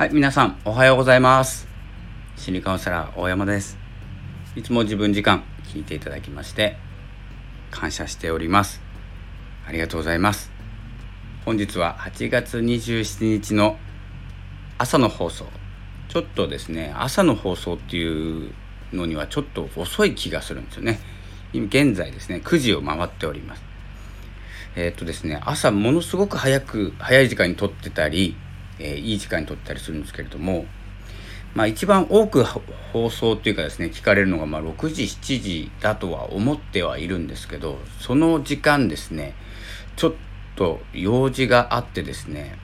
はい、皆さん、おはようございます。心理カウンセラー、大山です。いつも自分時間、聞いていただきまして、感謝しております。ありがとうございます。本日は8月27日の朝の放送。ちょっとですね、朝の放送っていうのにはちょっと遅い気がするんですよね。今現在ですね、9時を回っております。えー、っとですね、朝ものすごく早く、早い時間に撮ってたり、え、いい時間に撮ったりするんですけれども、まあ、一番多く放送っていうかですね聞かれるのがまあ6時7時だとは思ってはいるんですけどその時間ですねちょっと用事があってですね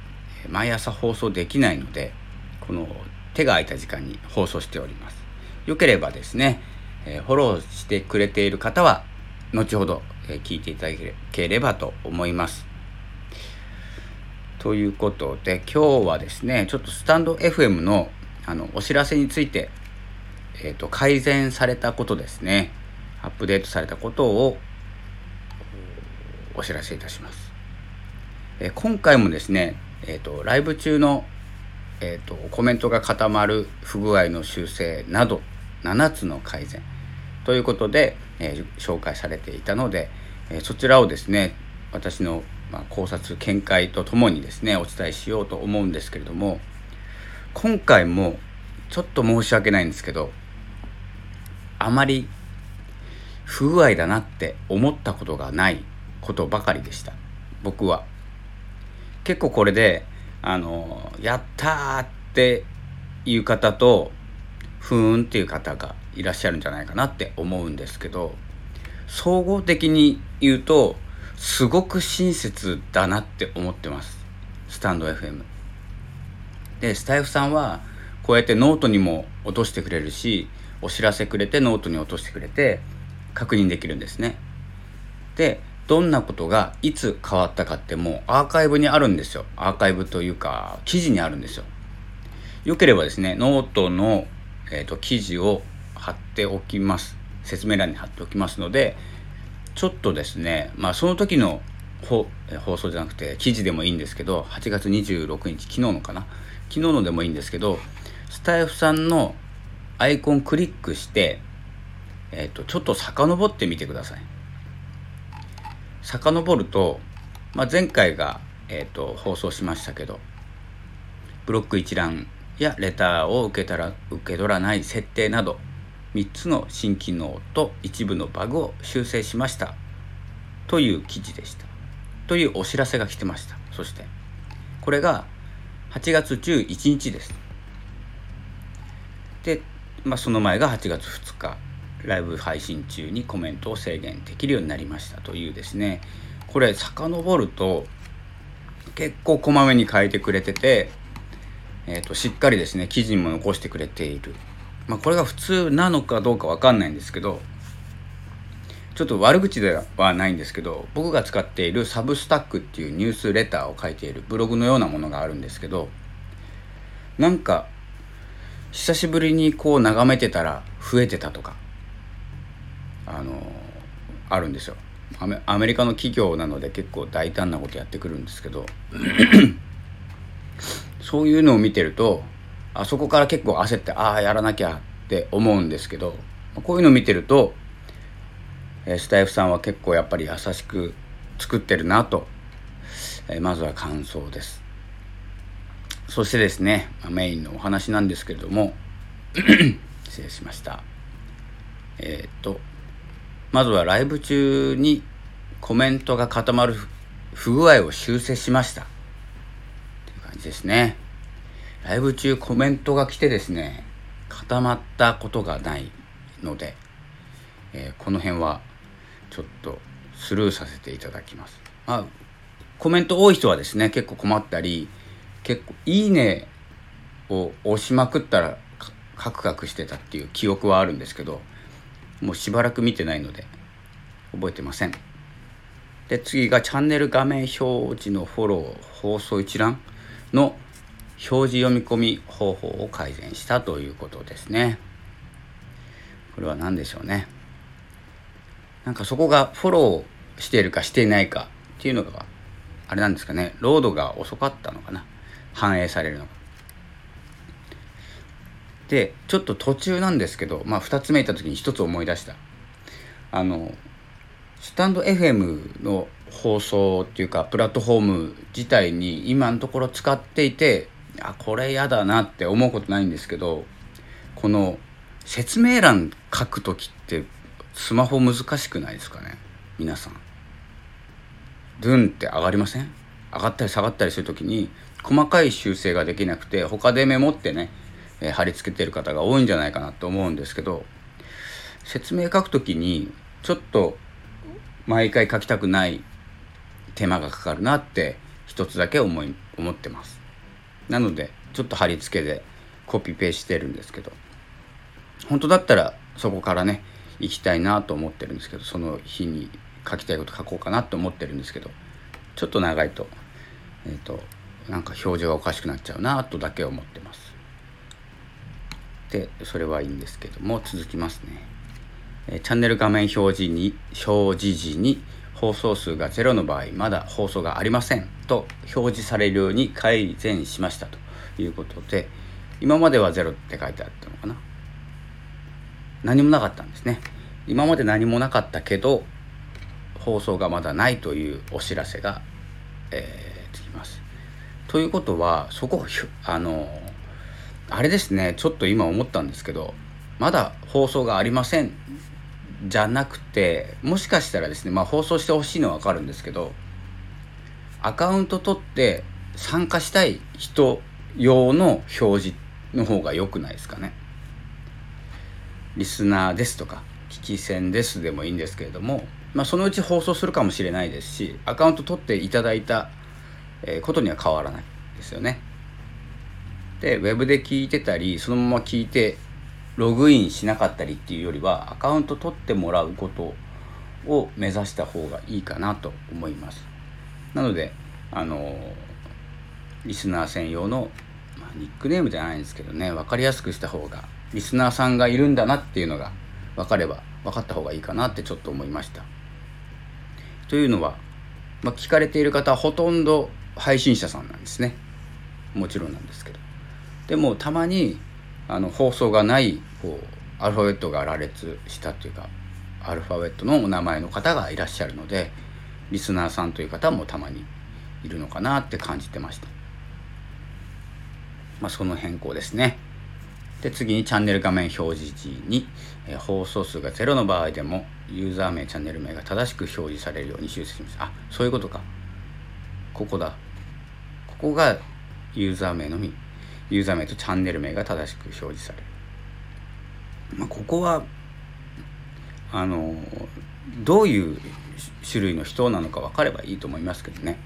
毎朝放送できないのでこの手が空いた時間に放送しております。よければですね、え、フォローしてくれている方は後ほど、え、聞いていただければと思います。ということで今日はですねちょっとスタンド FM のあのお知らせについて、えーと、改善されたことですね。アップデートされたことをお知らせいたします、えー、今回もですね、えーと、ライブ中の、えーと、コメントが固まる不具合の修正など7つの改善。ということで、えー、紹介されていたので、えそちらをですね私のまあ、考察見解とともにですねお伝えしようと思うんですけれども今回もちょっと申し訳ないんですけどあまり不具合だなって思ったことがないことばかりでした。僕は。結構これであのやったーっていう方とふーんっていう方がいらっしゃるんじゃないかなって思うんですけど総合的に言うとすごく親切だなって思ってます。スタンド FM でスタエフさんはこうやってノートにも落としてくれるしお知らせくれてノートに落としてくれて確認できるんですね。でどんなことがいつ変わったかってもうアーカイブにあるんですよ。アーカイブというか記事にあるんですよ。よければですねノートの、えーと記事を貼っておきます。説明欄に貼っておきますのでちょっとですね、まあその時の放送じゃなくて記事でもいいんですけど、8月26日、昨日のかな？昨日のでもいいんですけど、スタエフさんのアイコンクリックして、えっ、ー、と、ちょっと遡ってみてください。遡ると、まあ、前回が、えっ、ー、と、放送しましたけど、ブロック一覧やレターを受けたら受け取らない設定など3つの新機能と一部のバグを修正しました。という記事でした。というお知らせが来てました。そしてこれが8月11日です。で、まあ、その前が8月2日。ライブ配信中にコメントを制限できるようになりました。というですね。これ遡ると結構こまめに変えてくれてて、えーと、しっかりですね記事にも残してくれている。まあ、これが普通なのかどうか分かんないんですけどちょっと悪口ではないんですけど僕が使っているサブスタックっていうニュースレターを書いているブログのようなものがあるんですけどなんか久しぶりにこう眺めてたら増えてたとかあのあるんですよ。アメリカの企業なので結構大胆なことやってくるんですけど そういうのを見てるとあそこから結構焦ってああやらなきゃって思うんですけどこういうの見てるとスタイフさんは結構やっぱり優しく作ってるなと、まずは感想です。そしてですねメインのお話なんですけれども 失礼しました。えー、っとまずはライブ中にコメントが固まる不具合を修正しました。という感じですね。ライブ中コメントが来てですね固まったことがないので、えー、この辺はちょっとスルーさせていただきます。まあ、コメント多い人はですね結構困ったり結構「いいね」を押しまくったらカクカクしてたっていう記憶はあるんですけどもうしばらく見てないので覚えてません。で次がチャンネル画面表示のフォロー放送一覧の表示読み込み方法を改善したということですね。これは何でしょうね。なんかそこがフォローしているかしていないかっていうのがあれなんですかねロードが遅かったのかな反映されるのがでちょっと途中なんですけど、まあ、2つ目行った時に1つ思い出したあのスタンド FM の放送っていうかプラットフォーム自体に今のところ使っていてあこれ嫌だなって思うことないんですけどこの説明欄書く時ってスマホ難しくないですかね？皆さん。ドゥンって上がりません？上がったり下がったりする時に細かい修正ができなくて他でメモってね、え、貼り付けてる方が多いんじゃないかなと思うんですけど説明書く時にちょっと毎回書きたくない手間がかかるなって一つだけ思い思ってます。なのでちょっと貼り付けでコピペしてるんですけど本当だったらそこからね行きたいなと思ってるんですけどその日に書きたいこと書こうかなと思ってるんですけどちょっと長いとえっ、ー、となんか表情がおかしくなっちゃうなとだけ思ってます。でそれはいいんですけども続きますね、えチャンネル画面表示に表示時に放送数が0の場合まだ放送がありませんと表示されるように改善しましたということで今までは0って書いてあったのかな？何もなかったんですね。今まで何もなかったけど放送がまだないというお知らせが、えー、つきます。ということはそこあのあれですね。ちょっと今思ったんですけどまだ放送がありませんじゃなくてもしかしたらですねまあ放送してほしいのは分かるんですけどアカウント取って参加したい人用の表示の方が良くないですかね。リスナーですとか聞き戦ですでもいいんですけれどもまあ、そのうち放送するかもしれないですしアカウント取っていただいたことには変わらないですよね。でウェブで聞いてたりそのまま聞いてログインしなかったりっていうよりはアカウント取ってもらうことを目指した方がいいかなと思います。なのであのリスナー専用の、まあ、ニックネームじゃないんですけどね分かりやすくした方がリスナーさんがいるんだなっていうのが分かれば分かった方がいいかなってちょっと思いました。というのは、まあ、聞かれている方はほとんど配信者さんなんですねもちろんなんですけどでもたまにあの放送がないこうアルファベットが羅列したというかアルファベットのお名前の方がいらっしゃるのでリスナーさんという方もたまにいるのかなって感じてました。まあその変更ですね。で次にチャンネル画面表示時に、えー、放送数が0の場合でもユーザー名チャンネル名が正しく表示されるように修正します。あそういうことか。ここだ。ここがユーザー名のみ。ユーザー名とチャンネル名が正しく表示される。まあここはあのどういう種類の人なのか分かればいいと思いますけどね。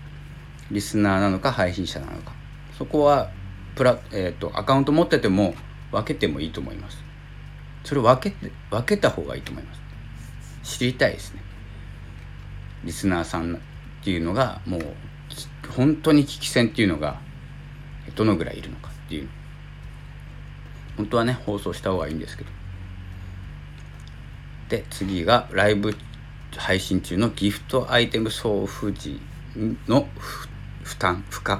リスナーなのか配信者なのか。そこはプラ、えーとアカウント持ってても分けてもいいと思います。それを分けて分けた方がいいと思います。知りたいですね。リスナーさんっていうのがもう本当に危機戦っていうのがどのぐらいいるのか。ていう。本当はね放送した方がいいんですけど。で次がライブ配信中のギフトアイテム送付時の負担負荷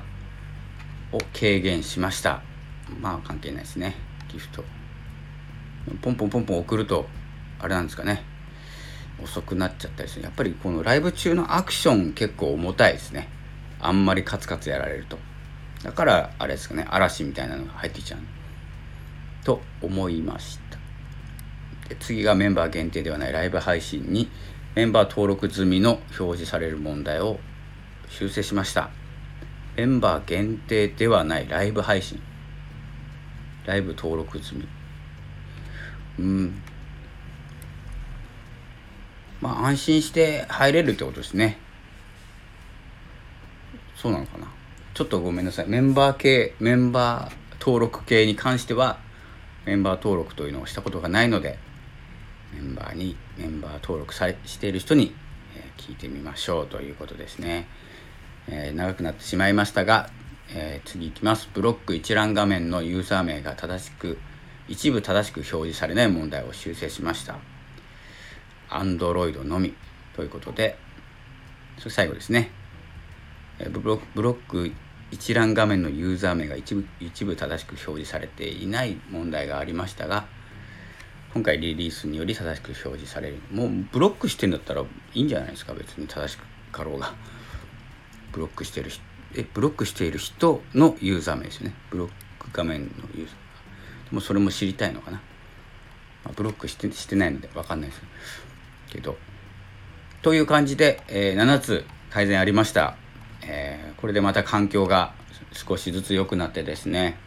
を軽減しました。まあ関係ないですね。ギフト。ポンポンポンポン送るとあれなんですかね。遅くなっちゃったりする。やっぱりこのライブ中のアクション結構重たいですね。あんまりカツカツやられると。だからあれですかね嵐みたいなのが入ってきちゃう。と思いました。で次がメンバー限定ではないライブ配信にメンバー登録済みの表示される問題を修正しました。メンバー限定ではないライブ配信。ライブ登録済み。うん。まあ安心して入れるってことですね。そうなのかな。ちょっとごめんなさいメンバー系メンバー登録系に関してはメンバー登録というのをしたことがないのでメンバーにメンバー登録さしている人に、えー、聞いてみましょうということですね、えー、長くなってしまいましたがえー、次いきます。ブロック一覧画面のユーザー名が正しく、一部正しく表示されない問題を修正しました。Android のみということで、それ最後ですね。ブロブロック一覧画面のユーザー名が一部一部正しく表示されていない問題がありましたが今回リリースにより正しく表示される。もうブロックしてんだったらいいんじゃないですか？別に正しくかろうが。ブロックしてるえブロックしている人のユーザー名ですよね。ブロック画面のユーザー。でもそれも知りたいのかな、まあ、ブロックしてしてないので分かんないですけど。という感じで、えー、7つ改善ありました、えー、これでまた環境が少しずつ良くなってですね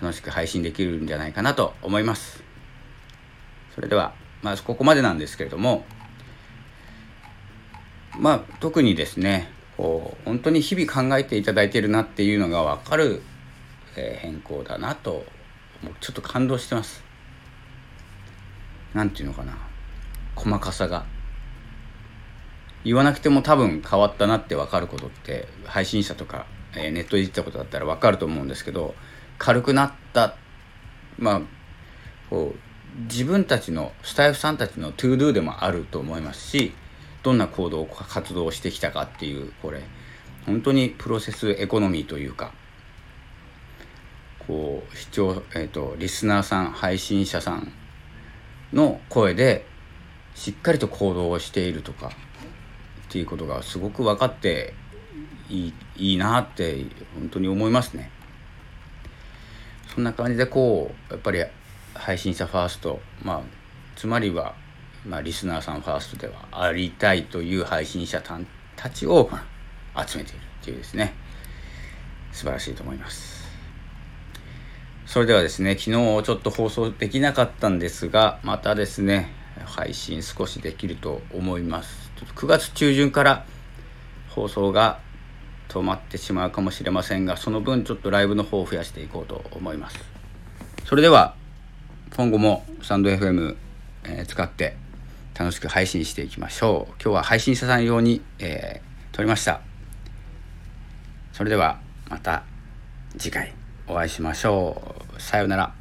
楽しく配信できるんじゃないかなと思います。それではまずここまでなんですけれどもまあ特にですねこう本当に日々考えていただいているなっていうのが分かる、えー、変更だなとちょっと感動してます。何て言うのかな。細かさが。言わなくても多分変わったなって分かることって配信者とか、えー、ネットで言ったことだったら分かると思うんですけど軽くなったまあこう自分たちのスタエフさんたちの To Do でもあると思いますしどんな行動活動をしてきたかっていうこれ本当にプロセスエコノミーというかこう視聴、えーと、リスナーさん配信者さんの声でしっかりと行動をしているとかっていうことがすごく分かっていいいいなって本当に思いますね。そんな感じでこうやっぱり配信者ファーストまあつまりはまあ、リスナーさんファーストではありたいという配信者たちを集めているっていうですね。素晴らしいと思います。それではですね昨日ちょっと放送できなかったんですがまたですね配信少しできると思います。ちょっと9月中旬から放送が止まってしまうかもしれませんがその分ちょっとライブの方を増やしていこうと思います。それでは今後もサンド FM、えー、使って楽しく配信していきましょう。今日は配信者さん用に、えー、撮りました。それではまた次回お会いしましょう。さようなら。